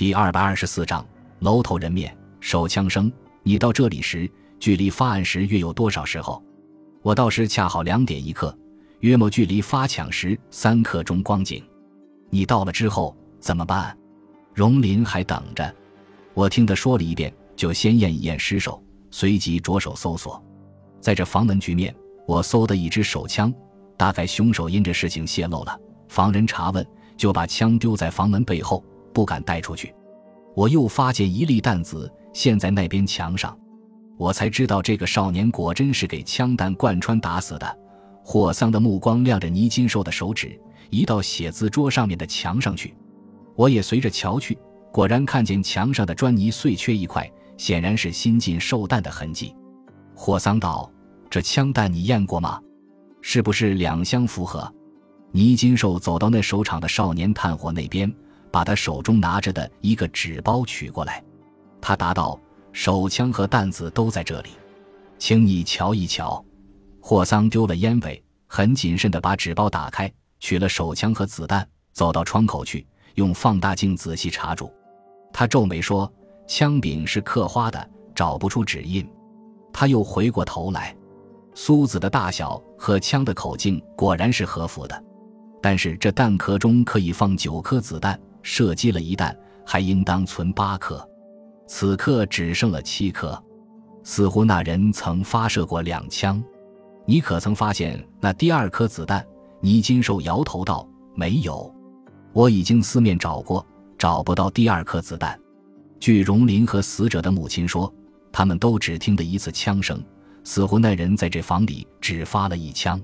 第二百二十四章楼头人面手枪声。你到这里时，距离发案时约有多少时候？我到时恰好两点一刻，约莫距离发抢时三刻钟光景。你到了之后怎么办？荣林还等着。我听他说了一遍，就先验一验尸首，随即着手搜索。在这房门局面，我搜的一支手枪，大概凶手因这事情泄露了，防人查问，就把枪丢在房门背后，不敢带出去。我又发现一粒弹子陷在那边墙上，我才知道这个少年果真是给枪弹贯穿打死的。霍桑的目光亮着倪金寿的手指移到写字桌上面的墙上去，我也随着瞧去，果然看见墙上的砖泥碎缺一块，显然是新进受弹的痕迹。霍桑道：“这枪弹你验过吗？是不是两相符合？”倪金寿走到那守场的少年探火那边。把他手中拿着的一个纸包取过来，他答道：“手枪和弹子都在这里，请你瞧一瞧。”霍桑丢了烟尾，很谨慎地把纸包打开，取了手枪和子弹，走到窗口去，用放大镜仔细查住。他皱眉说：“枪柄是刻花的，找不出指印。”他又回过头来，苏子的大小和枪的口径果然是合符的，但是这弹壳中可以放九颗子弹。射击了一弹，还应当存八颗，此刻只剩了七颗，似乎那人曾发射过两枪。你可曾发现那第二颗子弹？倪金寿摇头道：“没有，我已经四面找过，找不到第二颗子弹。”据荣林和死者的母亲说，他们都只听得一次枪声，似乎那人在这房里只发了一枪。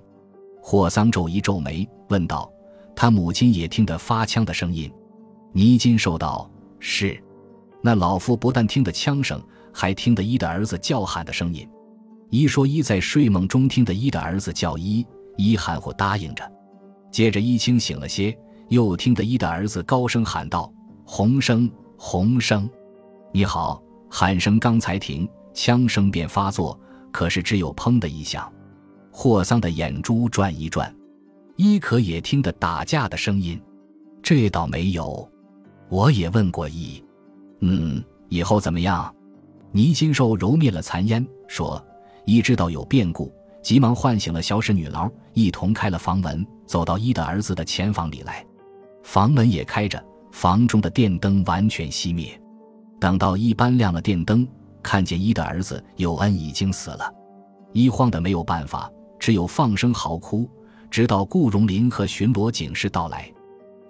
霍桑皱一皱眉，问道：“他母亲也听得发枪的声音？”倪金寿道：“是，那老夫不但听得枪声，还听得一的儿子叫喊的声音。一说一在睡梦中听得一的儿子叫一，一含糊答应着。接着一清醒了些，又听得一的儿子高声喊道：‘洪生，洪生，你好！’喊声刚才停，枪声便发作，可是只有砰的一响。霍桑的眼珠转一转，一可也听得打架的声音，这倒没有。”我也问过一，嗯，以后怎么样？倪金寿揉灭了残烟，说：“一知道有变故，急忙唤醒了小使女牢，一同开了房门，走到一的儿子的前房里来。房门也开着，房中的电灯完全熄灭。等到一搬亮了电灯，看见一的儿子有恩已经死了。一慌的没有办法，只有放声嚎哭，直到顾荣林和巡逻警士到来。”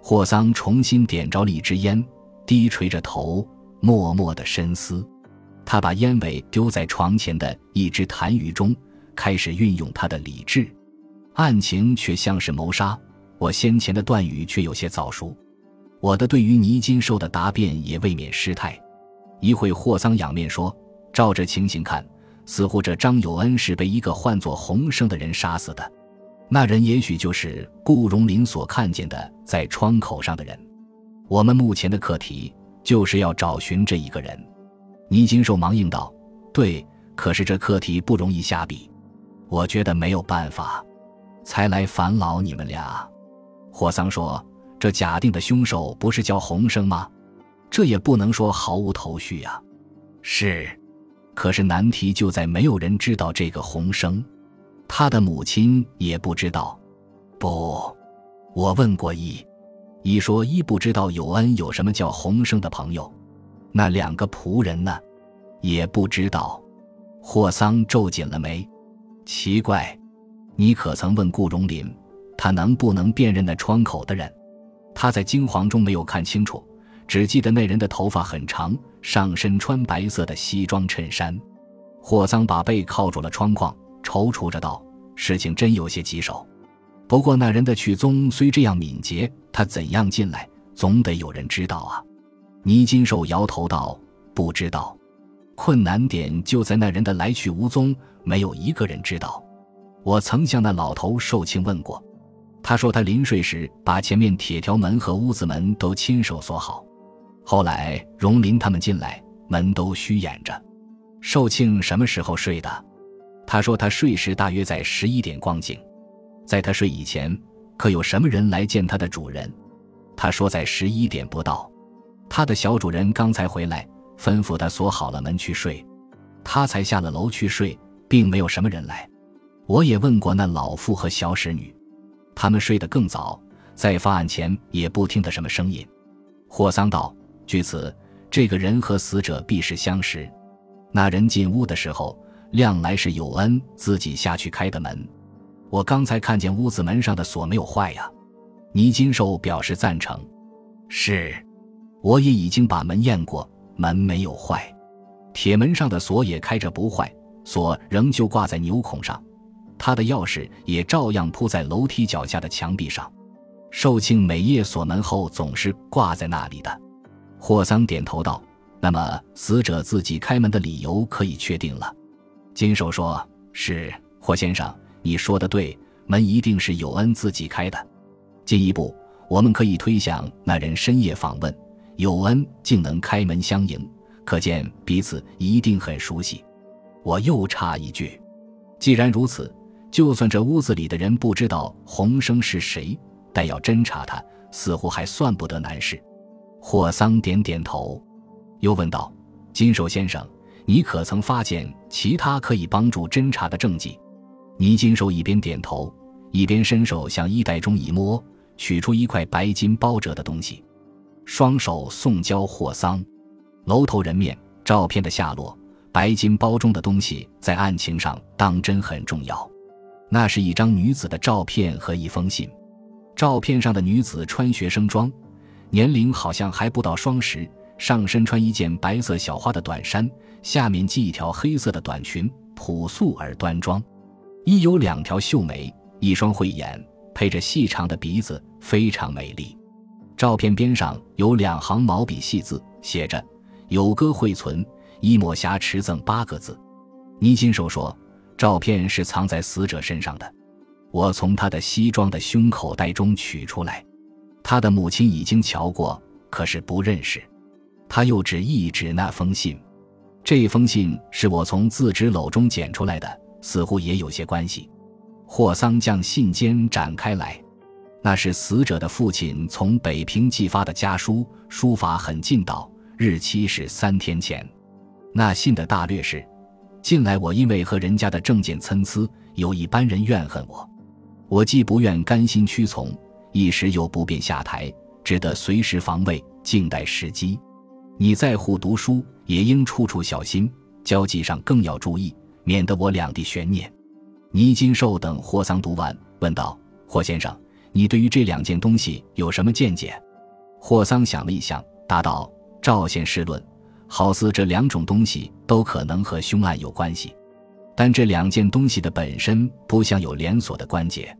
霍桑重新点着了一支烟，低垂着头，默默的深思。他把烟尾丢在床前的一只痰盂中，开始运用他的理智。案情却像是谋杀，我先前的断语却有些早熟。我的对于倪金寿的答辩也未免失态。一会，霍桑仰面说：“照这情形看，似乎这张友恩是被一个唤作洪生的人杀死的。”那人也许就是顾荣林所看见的在窗口上的人。我们目前的课题就是要找寻这一个人。倪金寿忙应道：“对，可是这课题不容易下笔，我觉得没有办法，才来烦劳你们俩。”霍桑说：“这假定的凶手不是叫洪生吗？这也不能说毫无头绪呀。”是，可是难题就在没有人知道这个洪生。他的母亲也不知道，不，我问过一，一说一不知道有恩有什么叫洪生的朋友，那两个仆人呢，也不知道。霍桑皱紧了眉，奇怪，你可曾问顾荣林，他能不能辨认那窗口的人？他在惊惶中没有看清楚，只记得那人的头发很长，上身穿白色的西装衬衫。霍桑把背靠住了窗框。踌躇着道：“事情真有些棘手，不过那人的去踪虽这样敏捷，他怎样进来，总得有人知道啊。”倪金寿摇头道：“不知道，困难点就在那人的来去无踪，没有一个人知道。我曾向那老头寿庆问过，他说他临睡时把前面铁条门和屋子门都亲手锁好，后来荣林他们进来，门都虚掩着。寿庆什么时候睡的？”他说：“他睡时大约在十一点光景，在他睡以前，可有什么人来见他的主人？”他说：“在十一点不到。”他的小主人刚才回来，吩咐他锁好了门去睡，他才下了楼去睡，并没有什么人来。我也问过那老妇和小使女，他们睡得更早，在发案前也不听得什么声音。霍桑道：“据此，这个人和死者必是相识。那人进屋的时候，亮来是有恩自己下去开的门。我刚才看见屋子门上的锁没有坏呀。”倪金寿表示赞成：“是，我也已经把门验过，门没有坏，铁门上的锁也开着不坏，锁仍旧挂在牛孔上。”他的钥匙也照样铺在楼梯脚下的墙壁上，寿庆每夜锁门后总是挂在那里的。霍桑点头道：“那么死者自己开门的理由可以确定了。”金手说：“是，霍先生，你说的对，门一定是有恩自己开的。进一步，我们可以推想那人深夜访问，有恩竟能开门相迎，可见彼此一定很熟悉。我又插一句，既然如此。”就算这屋子里的人不知道洪生是谁，但要侦查他，似乎还算不得难事。霍桑点点头，又问道：“金手先生，你可曾发现其他可以帮助侦查的证据？”倪金寿一边点头，一边伸手向衣袋中一摸，取出一块白金包着的东西，双手送交霍桑。楼头人面照片的下落，白金包中的东西在案情上当真很重要。那是一张女子的照片和一封信，照片上的女子穿学生装，年龄好像还不到双十，上身穿一件白色小花的短衫，下面系一条黑色的短裙，朴素而端庄。一有两条秀眉，一双慧眼，配着细长的鼻子，非常美丽。照片边上有两行毛笔细字，写着“有歌会存，一抹霞持赠”八个字。倪金寿说。照片是藏在死者身上的，我从他的西装的胸口袋中取出来。他的母亲已经瞧过，可是不认识。他又指一指那封信，这封信是我从自纸篓中捡出来的，似乎也有些关系。霍桑将信笺展开来，那是死者的父亲从北平寄发的家书，书法很劲道，日期是三天前。那信的大略是。近来我因为和人家的证件参差，有一般人怨恨我，我既不愿甘心屈从，一时又不便下台，只得随时防卫，静待时机。你在沪读书，也应处处小心，交际上更要注意，免得我两地悬念。倪金寿等霍桑读完，问道：“霍先生，你对于这两件东西有什么见解？”霍桑想了一想，答道：“赵先试论。”好似这两种东西都可能和凶案有关系，但这两件东西的本身不像有连锁的关节。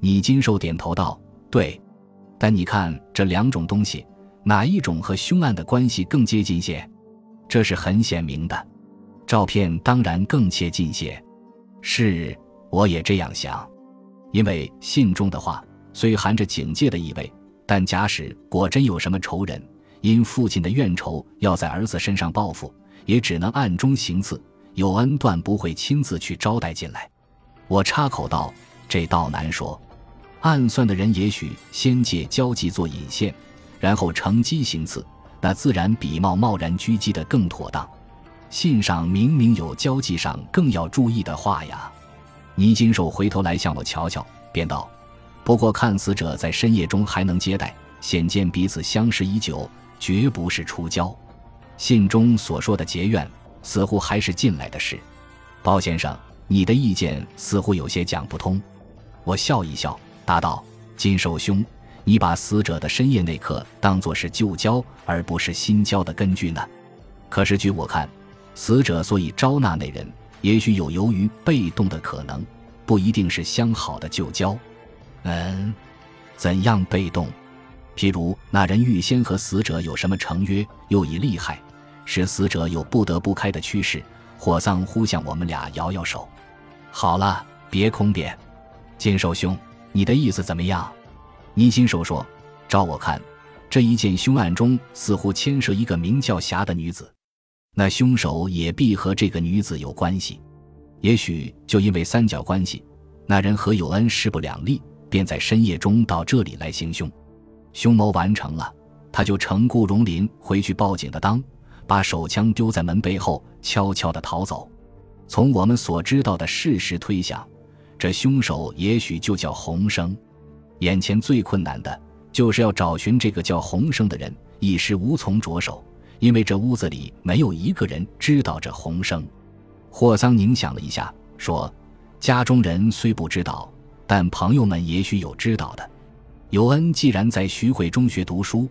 倪金寿点头道：“对。”但你看这两种东西，哪一种和凶案的关系更接近些？这是很显明的。照片当然更切近些。是，我也这样想。因为信中的话虽含着警戒的意味，但假使果真有什么仇人。因父亲的怨仇要在儿子身上报复，也只能暗中行刺。有恩断不会亲自去招待进来。我插口道：“这倒难说。暗算的人也许先借交际做引线，然后乘机行刺，那自然比冒贸然狙击的更妥当。信上明明有交际上更要注意的话呀。”倪金寿回头来向我瞧瞧，便道：“不过看死者在深夜中还能接待，显见彼此相识已久。”绝不是出交，信中所说的结怨，似乎还是近来的事。包先生，你的意见似乎有些讲不通。我笑一笑，答道：“金寿兄，你把死者的深夜那刻当作是旧交而不是新交的根据呢？可是据我看，死者所以招纳那人，也许有由于被动的可能，不一定是相好的旧交。嗯，怎样被动？”譬如那人预先和死者有什么成约，又已厉害，使死者有不得不开的趋势。火葬忽向我们俩摇摇手：“好了，别空点。金寿兄，你的意思怎么样？”倪金寿说：“照我看，这一件凶案中似乎牵涉一个名叫霞的女子，那凶手也必和这个女子有关系。也许就因为三角关系，那人和有恩势不两立，便在深夜中到这里来行凶。”凶谋完成了，他就乘顾荣林回去报警的当，把手枪丢在门背后，悄悄地逃走。从我们所知道的事实推想，这凶手也许就叫洪生。眼前最困难的就是要找寻这个叫洪生的人，一时无从着手，因为这屋子里没有一个人知道这洪生。霍桑凝想了一下，说：“家中人虽不知道，但朋友们也许有知道的。尤恩既然在徐汇中学读书，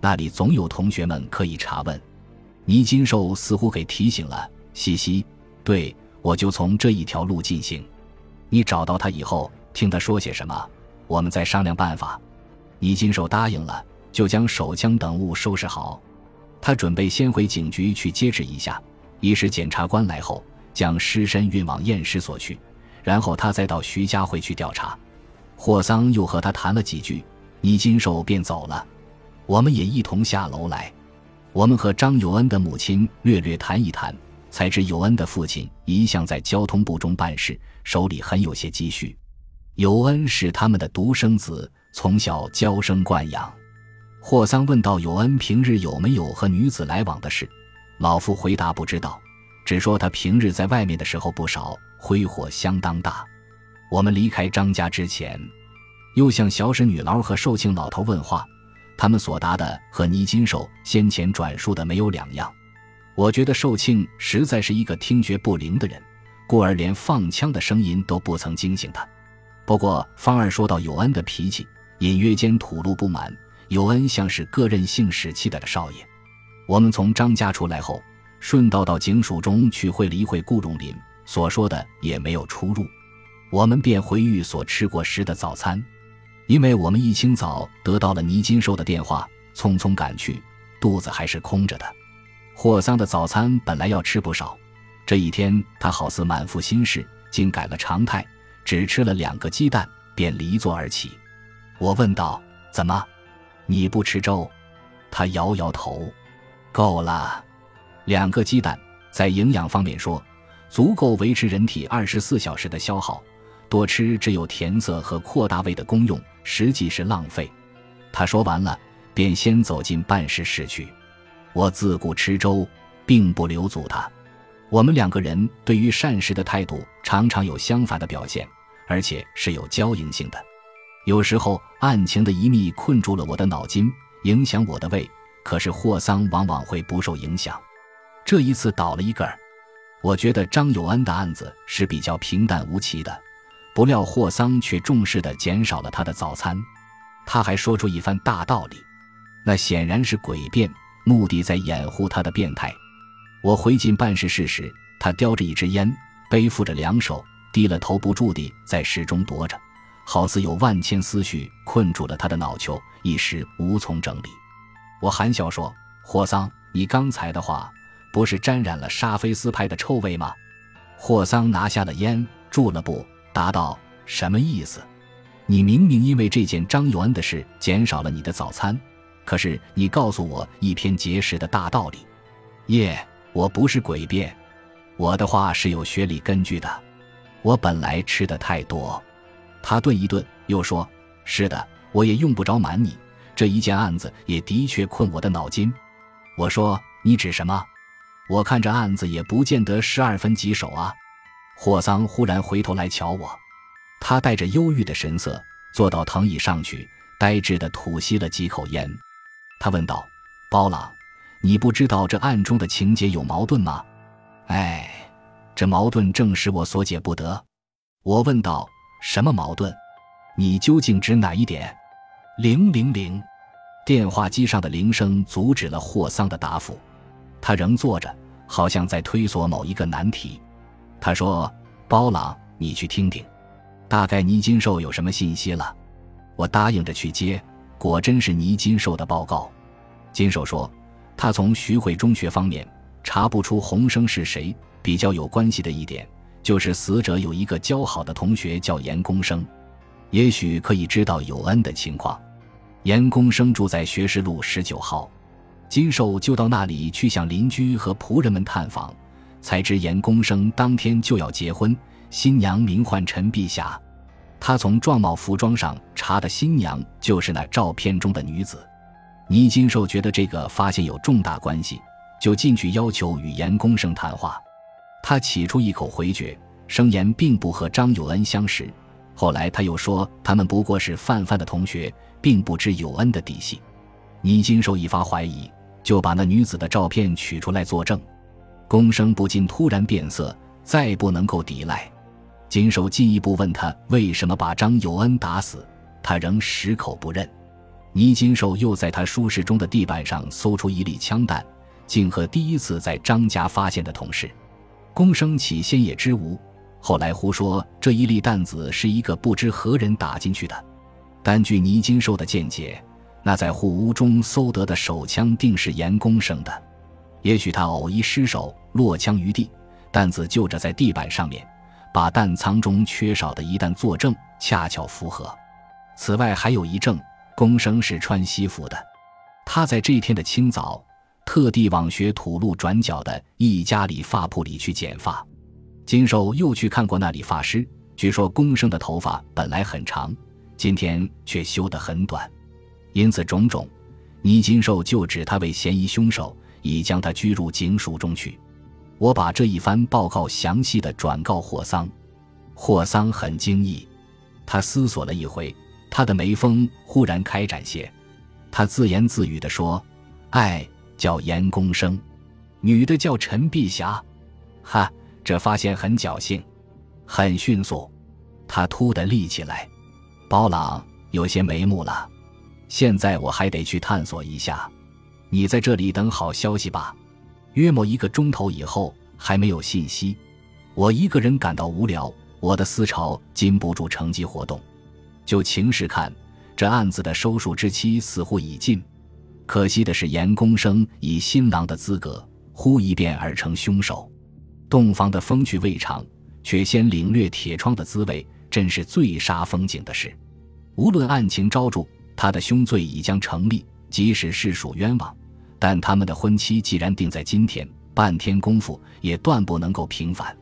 那里总有同学们可以查问。”倪金寿似乎给提醒了，嘻嘻，对。我就从这一条路进行。你找到他以后，听他说些什么，我们再商量办法。倪金寿答应了，就将手枪等物收拾好。他准备先回警局去接旨一下，一时检察官来后，将尸身运往验尸所去，然后他再到徐家汇去调查。霍桑又和他谈了几句，倪金寿便走了。我们也一同下楼来。我们和张有恩的母亲略略谈一谈。才知友恩的父亲一向在交通部中办事，手里很有些积蓄。尤恩是他们的独生子，从小娇生惯养。霍桑问道尤恩平日有没有和女子来往的事，老夫回答不知道，只说他平日在外面的时候不少，挥霍相当大。我们离开张家之前，又向小史女郎和寿庆老头问话，他们所答的和倪金寿先前转述的没有两样。我觉得寿庆实在是一个听觉不灵的人，故而连放枪的声音都不曾惊醒他。不过方二说到有恩的脾气，隐约间吐露不满。有恩像是个任性使气的少爷。我们从张家出来后，顺道到警署中去会了一会顾荣林，所说的也没有出入。我们便回寓所吃过时的早餐，因为我们一清早得到了倪金寿的电话，匆匆赶去，肚子还是空着的。霍桑的早餐本来要吃不少，这一天他好似满腹心事，竟改了常态，只吃了两个鸡蛋，便离座而起。我问道：“怎么，你不吃粥？”他摇摇头：“够了，两个鸡蛋在营养方面说，足够维持人体二十四小时的消耗，多吃只有填色和扩大胃的功用，实际是浪费。”他说完了，便先走进办事室去。我自顾吃粥，并不留足他。我们两个人对于善事的态度常常有相反的表现，而且是有交营性的。有时候案情的一密困住了我的脑筋，影响我的胃；可是霍桑往往会不受影响。这一次倒了一个儿。我觉得张有安的案子是比较平淡无奇的，不料霍桑却重视的减少了他的早餐。他还说出一番大道理，那显然是诡辩。目的在掩护他的变态。我回进办事室时，他叼着一支烟，背负着两手，低了头，不住地在室中踱着，好似有万千思绪困住了他的脑球，一时无从整理。我含笑说：“霍桑，你刚才的话，不是沾染了沙菲斯派的臭味吗？”霍桑拿下了烟，住了步，答道：“什么意思？你明明因为这件张有恩的事，减少了你的早餐。”可是你告诉我一篇结实的大道理，耶！我不是诡辩，我的话是有学理根据的。我本来吃的太多。他顿一顿，又说：“是的，我也用不着瞒你，这一件案子也的确困我的脑筋。”我说：“你指什么？我看这案子也不见得十二分棘手啊。”霍桑忽然回头来瞧我，他带着忧郁的神色坐到藤椅上去，呆滞的吐吸了几口烟。他问道：“包朗，你不知道这案中的情节有矛盾吗？”“哎，这矛盾正使我所解不得。”我问道：“什么矛盾？你究竟指哪一点？”“零零零。”电话机上的铃声阻止了霍桑的答复。他仍坐着，好像在推索某一个难题。他说：“包朗，你去听听，大概倪金寿有什么信息了。”我答应着去接。果真是倪金寿的报告。金寿说，他从徐汇中学方面查不出洪生是谁。比较有关系的一点，就是死者有一个交好的同学叫严公生，也许可以知道有恩的情况。严公生住在学士路十九号，金寿就到那里去向邻居和仆人们探访，才知严公生当天就要结婚，新娘名唤陈碧霞。他从状貌服装上查的新娘就是那照片中的女子。倪金寿觉得这个发现有重大关系，就进去要求与严公生谈话。他起初一口回绝，声言并不和张有恩相识。后来他又说他们不过是范范的同学，并不知有恩的底细。倪金寿一发怀疑，就把那女子的照片取出来作证。公生不禁突然变色，再不能够抵赖。金寿进一步问他为什么把张有恩打死，他仍矢口不认。倪金寿又在他书室中的地板上搜出一粒枪弹，竟和第一次在张家发现的同事。公生起先也知无，后来胡说这一粒弹子是一个不知何人打进去的。但据倪金寿的见解，那在户屋中搜得的手枪定是严公生的。也许他偶一失手落枪于地，弹子就着在地板上面，把弹仓中缺少的一弹作证恰巧符合。此外还有一证。公生是穿西服的，他在这天的清早，特地往学土路转角的一家理发铺里去剪发。金寿又去看过那理发师，据说公生的头发本来很长，今天却修得很短，因此种种，倪金寿就指他为嫌疑凶手，已将他拘入警署中去。我把这一番报告详细的转告霍桑，霍桑很惊异，他思索了一回。他的眉峰忽然开展些，他自言自语地说：“哎，叫严公生，女的叫陈碧霞。”哈，这发现很侥幸，很迅速。他突地立起来，包朗有些眉目了。现在我还得去探索一下，你在这里等好消息吧。约莫一个钟头以后，还没有信息。我一个人感到无聊，我的思潮禁不住乘机活动。就情势看，这案子的收束之期似乎已尽。可惜的是，严公生以新郎的资格，忽一变而成凶手。洞房的风趣未尝，却先领略铁窗的滋味，真是最煞风景的事。无论案情昭著，他的凶罪已将成立，即使是属冤枉，但他们的婚期既然定在今天，半天功夫也断不能够平反。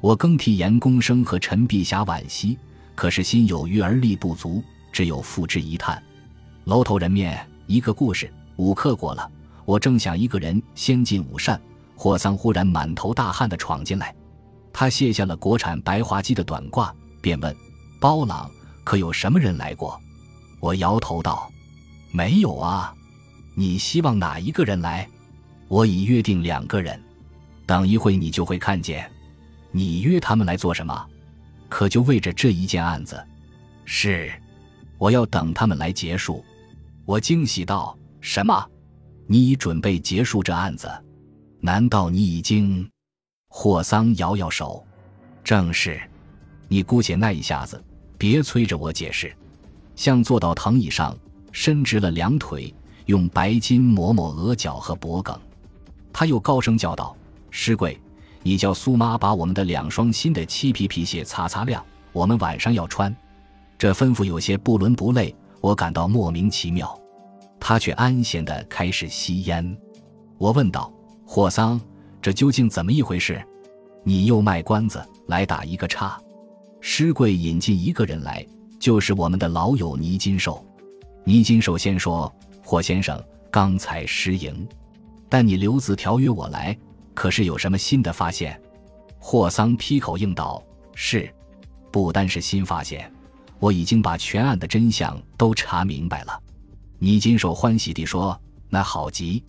我更替严公生和陈碧霞惋惜。可是心有余而力不足，只有付之一叹。楼头人面，一个故事。午刻过了，我正想一个人先进午膳，霍桑忽然满头大汗的闯进来。他卸下了国产白滑机的短褂，便问：“包朗，可有什么人来过？”我摇头道：“没有啊。”你希望哪一个人来？我已约定两个人，等一会你就会看见。你约他们来做什么？可就为着这一件案子，是，我要等他们来结束。我惊喜道：“什么？你已准备结束这案子？难道你已经？”霍桑摇摇手：“正是。你姑且耐一下子，别催着我解释。”像坐到藤椅上，伸直了两腿，用白巾抹抹额角和脖颈。他又高声叫道：“师贵。”你叫苏妈把我们的两双新的漆皮皮鞋擦擦亮，我们晚上要穿。这吩咐有些不伦不类，我感到莫名其妙。他却安闲地开始吸烟。我问道：“霍桑，这究竟怎么一回事？你又卖关子来打一个岔？”施贵引进一个人来，就是我们的老友倪金寿。倪金寿先说：“霍先生刚才失迎，但你留字条约我来。”可是有什么新的发现？霍桑劈口应道：“是，不单是新发现，我已经把全案的真相都查明白了。”你金手欢喜地说：“那好极，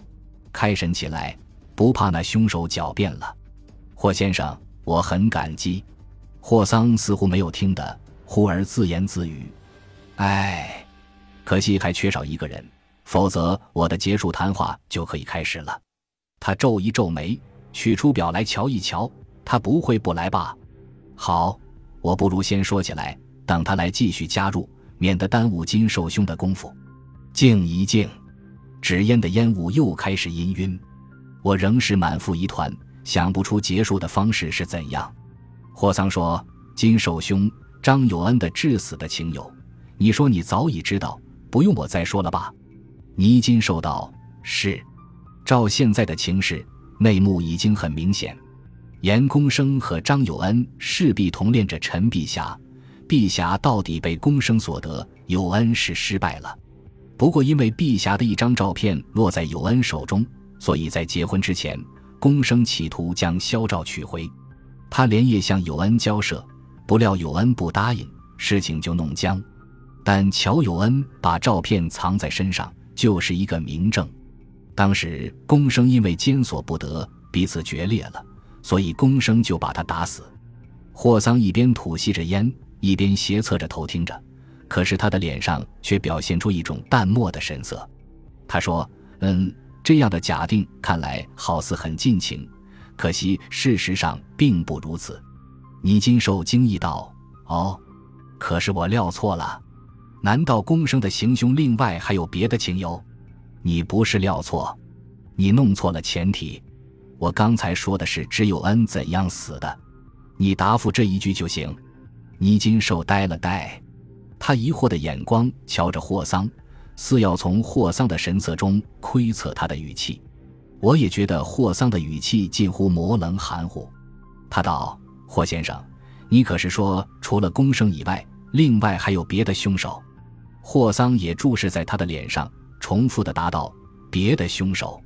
开审起来，不怕那凶手狡辩了。”霍先生，我很感激。霍桑似乎没有听得，忽而自言自语：“唉，可惜还缺少一个人，否则我的结束谈话就可以开始了。”他皱一皱眉。取出表来瞧一瞧，他不会不来吧？好，我不如先说起来，等他来继续加入，免得耽误金寿兄的功夫。静一静，纸烟的烟雾又开始氤氲，我仍是满腹疑团，想不出结束的方式是怎样。霍桑说：“金寿兄，张有恩的致死的情由，你说你早已知道，不用我再说了吧？”倪金寿道：“是，照现在的情势。”内幕已经很明显，严公生和张有恩势必同恋着陈碧霞，碧霞到底被公生所得，有恩是失败了。不过因为碧霞的一张照片落在有恩手中，所以在结婚之前，公生企图将肖照取回。他连夜向有恩交涉，不料有恩不答应，事情就弄僵。但乔有恩把照片藏在身上，就是一个明证。当时公生因为坚锁不得，彼此决裂了，所以公生就把他打死。霍桑一边吐吸着烟，一边斜侧着头听着，可是他的脸上却表现出一种淡漠的神色。他说：“嗯，这样的假定看来好似很尽情，可惜事实上并不如此。”倪金寿惊异道：“哦，可是我料错了。难道公生的行凶另外还有别的情由？你不是料错，你弄错了前提。我刚才说的是只有恩怎样死的。”你答复这一句就行。倪金寿呆了呆，他疑惑的眼光瞧着霍桑，似要从霍桑的神色中窥测他的语气。我也觉得霍桑的语气近乎模棱含糊。他道：“霍先生，你可是说除了公生以外，另外还有别的凶手？”霍桑也注视在他的脸上，重复的答道：“别的凶手。”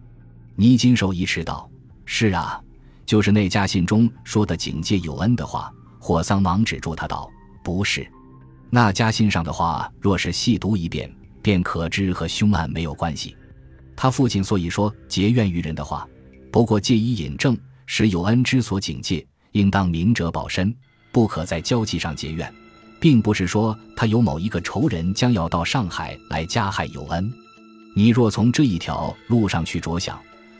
倪金寿一迟道：“是啊。”就是那家信中说的警戒有恩的话，霍桑忙止住他道：“不是，那家信上的话，若是细读一遍，便可知和凶案没有关系。他父亲所以说结怨于人的话，不过借以引证，使有恩之所警戒，应当明哲保身，不可在交际上结怨，并不是说他有某一个仇人将要到上海来加害有恩。你若从这一条路上去着想，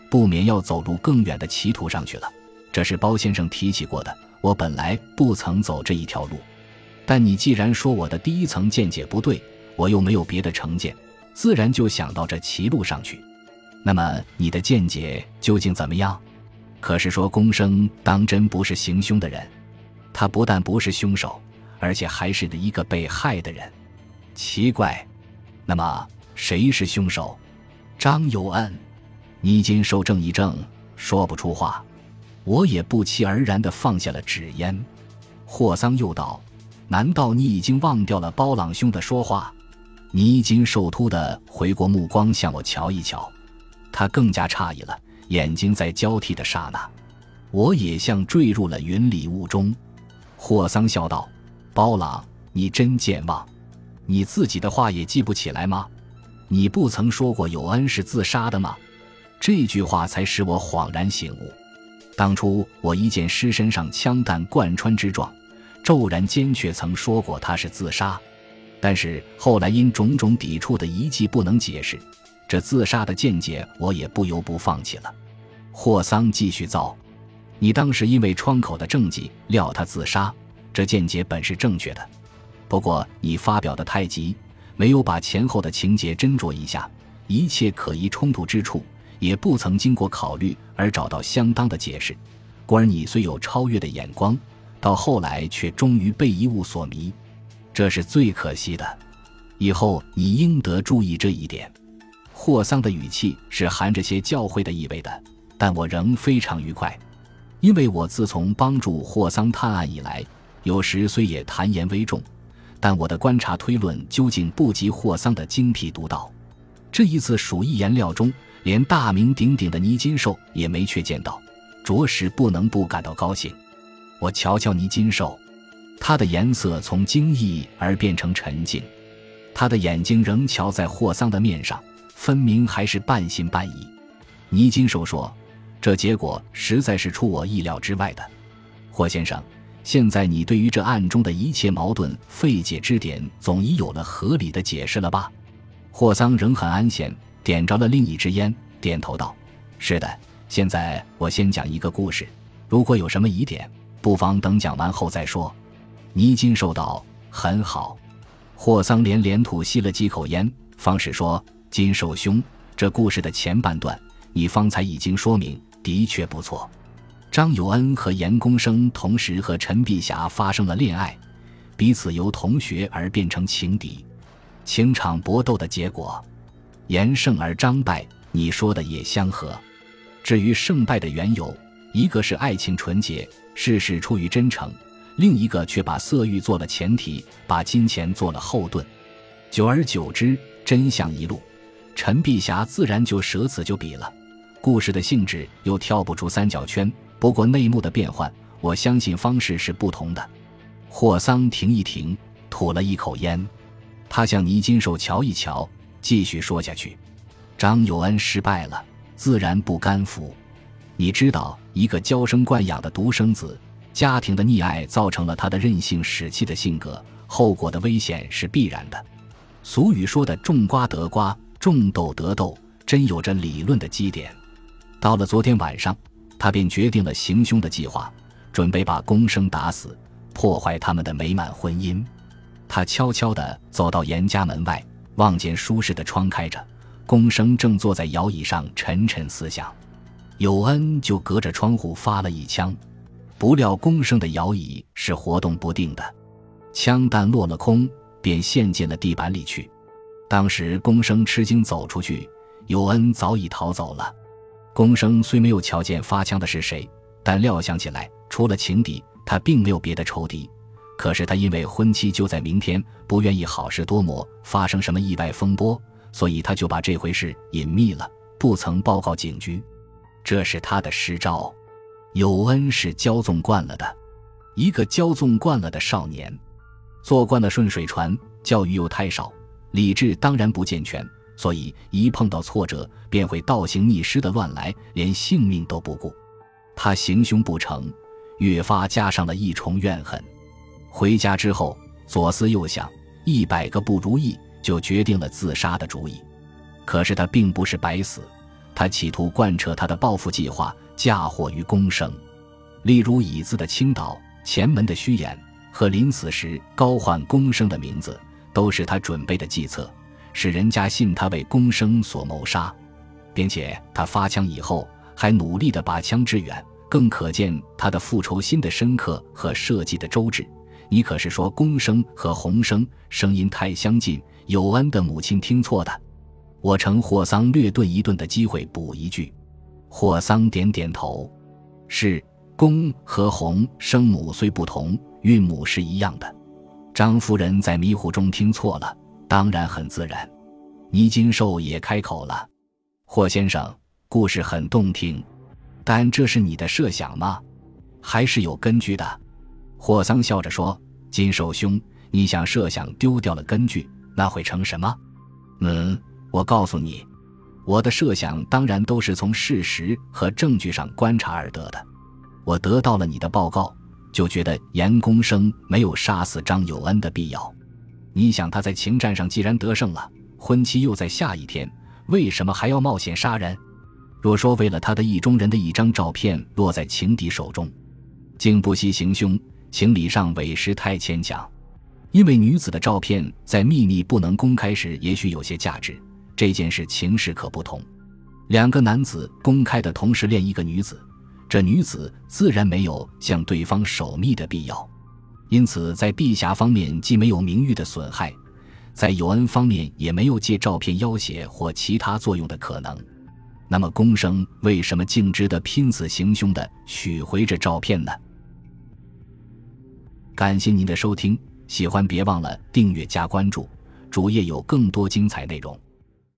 不免要走入更远的歧途上去了。”这是包先生提起过的。我本来不曾走这一条路，但你既然说我的第一层见解不对，我又没有别的成见，自然就想到这歧路上去。那么你的见解究竟怎么样？可是说公生当真不是行凶的人，他不但不是凶手，而且还是一个被害的人。奇怪，那么谁是凶手？张有恩。倪金寿正一怔，说不出话。我也不期而然地放下了纸烟。霍桑又道：“难道你已经忘掉了包朗兄的说话？”倪金瘦突的回过目光向我瞧一瞧，他更加诧异了。眼睛在交替的刹那，我也像坠入了云里雾中。霍桑笑道：“包朗，你真健忘，你自己的话也记不起来吗？你不曾说过有恩是自杀的吗？”这句话才使我恍然醒悟。当初我一见尸身上枪弹贯穿之状，骤然间却曾说过他是自杀，但是后来因种种抵触的遗迹不能解释，这自杀的见解我也不由不放弃了。霍桑继续造，你当时因为窗口的政绩料他自杀，这见解本是正确的，不过你发表的太急，没有把前后的情节斟酌一下，一切可疑冲突之处。也不曾经过考虑而找到相当的解释，故而你虽有超越的眼光，到后来却终于被一物所迷，这是最可惜的。以后你应得注意这一点。霍桑的语气是含着些教诲的意味的，但我仍非常愉快，因为我自从帮助霍桑探案以来，有时虽也谈言微重，但我的观察推论究竟不及霍桑的精辟独到。这一次鼠疫颜料中。连大名鼎鼎的尼金兽也没却见到，着实不能不感到高兴。我瞧瞧尼金兽，它的颜色从惊异而变成沉静，他的眼睛仍瞧在霍桑的面上，分明还是半信半疑。尼金兽说：“这结果实在是出我意料之外的。”霍先生，现在你对于这案中的一切矛盾费解之点，总已有了合理的解释了吧？霍桑仍很安闲。点着了另一支烟，点头道：“是的，现在我先讲一个故事。如果有什么疑点，不妨等讲完后再说。”倪金寿道：“很好。”霍桑连连吐吸了几口烟，方是说：“金寿兄，这故事的前半段，你方才已经说明，的确不错。张有恩和严公生同时和陈碧霞发生了恋爱，彼此由同学而变成情敌，情场搏斗的结果。”严胜而张败，你说的也相合。至于胜败的缘由，一个是爱情纯洁，事事出于真诚；另一个却把色欲做了前提，把金钱做了后盾。久而久之，真相一路，陈碧霞自然就舍此就彼了。故事的性质又跳不出三角圈，不过内幕的变换，我相信方式是不同的。霍桑停一停，吐了一口烟，他向倪金寿瞧一瞧，继续说下去：“张有恩失败了，自然不甘服。你知道，一个娇生惯养的独生子。”家庭的溺爱造成了他的任性使气的性格，后果的危险是必然的。俗语说的“种瓜得瓜，种豆得豆”，真有着理论的基点。到了昨天晚上，他便决定了行凶的计划，准备把公生打死，破坏他们的美满婚姻。他悄悄地走到严家门外，望见舒适的窗开着，公生正坐在摇椅上沉沉思想，有恩就隔着窗户发了一枪。不料，公生的摇椅是活动不定的，枪弹落了空，便陷进了地板里去。当时，公生吃惊走出去，有恩早已逃走了。公生虽没有瞧见发枪的是谁，但料想起来，除了情敌，他并没有别的仇敌。可是他因为婚期就在明天，不愿意好事多磨，发生什么意外风波，所以他就把这回事隐秘了，不曾报告警局。这是他的失招。有恩是骄纵惯了的，一个骄纵惯了的少年，坐惯了顺水船，教育又太少，理智当然不健全，所以一碰到挫折便会倒行逆施的乱来，连性命都不顾。他行凶不成，越发加上了一重怨恨。回家之后左思右想，一百个不如意，就决定了自杀的主意。可是他并不是白死，他企图贯彻他的报复计划。嫁祸于公生，例如椅子的倾倒、前门的虚掩和临死时高唤公生的名字，都是他准备的计策，使人家信他为公生所谋杀，并且他发枪以后还努力地把枪支远，更可见他的复仇心的深刻和设计的周至。你可是说公生和洪生声音太相近，有恩的母亲听错的？我乘霍桑略顿一顿的机会补一句。霍桑点点头，是公和洪生母虽不同，韵母是一样的。张夫人在迷糊中听错了，当然很自然。倪金寿也开口了：“霍先生，故事很动听，但这是你的设想吗？还是有根据的？”霍桑笑着说：“金寿兄，你想设想丢掉了根据，那会成什么？嗯，我告诉你。”我的设想当然都是从事实和证据上观察而得的。我得到了你的报告，就觉得严公生没有杀死张有恩的必要。你想他在情战上既然得胜了，婚期又在下一天，为什么还要冒险杀人？若说为了他的意中人的一张照片落在情敌手中，竟不惜行凶，情理上委实太牵强。因为女子的照片在秘密不能公开时，也许有些价值。这件事情势可不同，两个男子公开的同时恋一个女子，这女子自然没有向对方守密的必要，因此在碧霞方面既没有名誉的损害，在有恩方面也没有借照片要挟或其他作用的可能。那么公生为什么竟值得拼死行凶的取回这照片呢？感谢您的收听，喜欢别忘了订阅加关注，主页有更多精彩内容。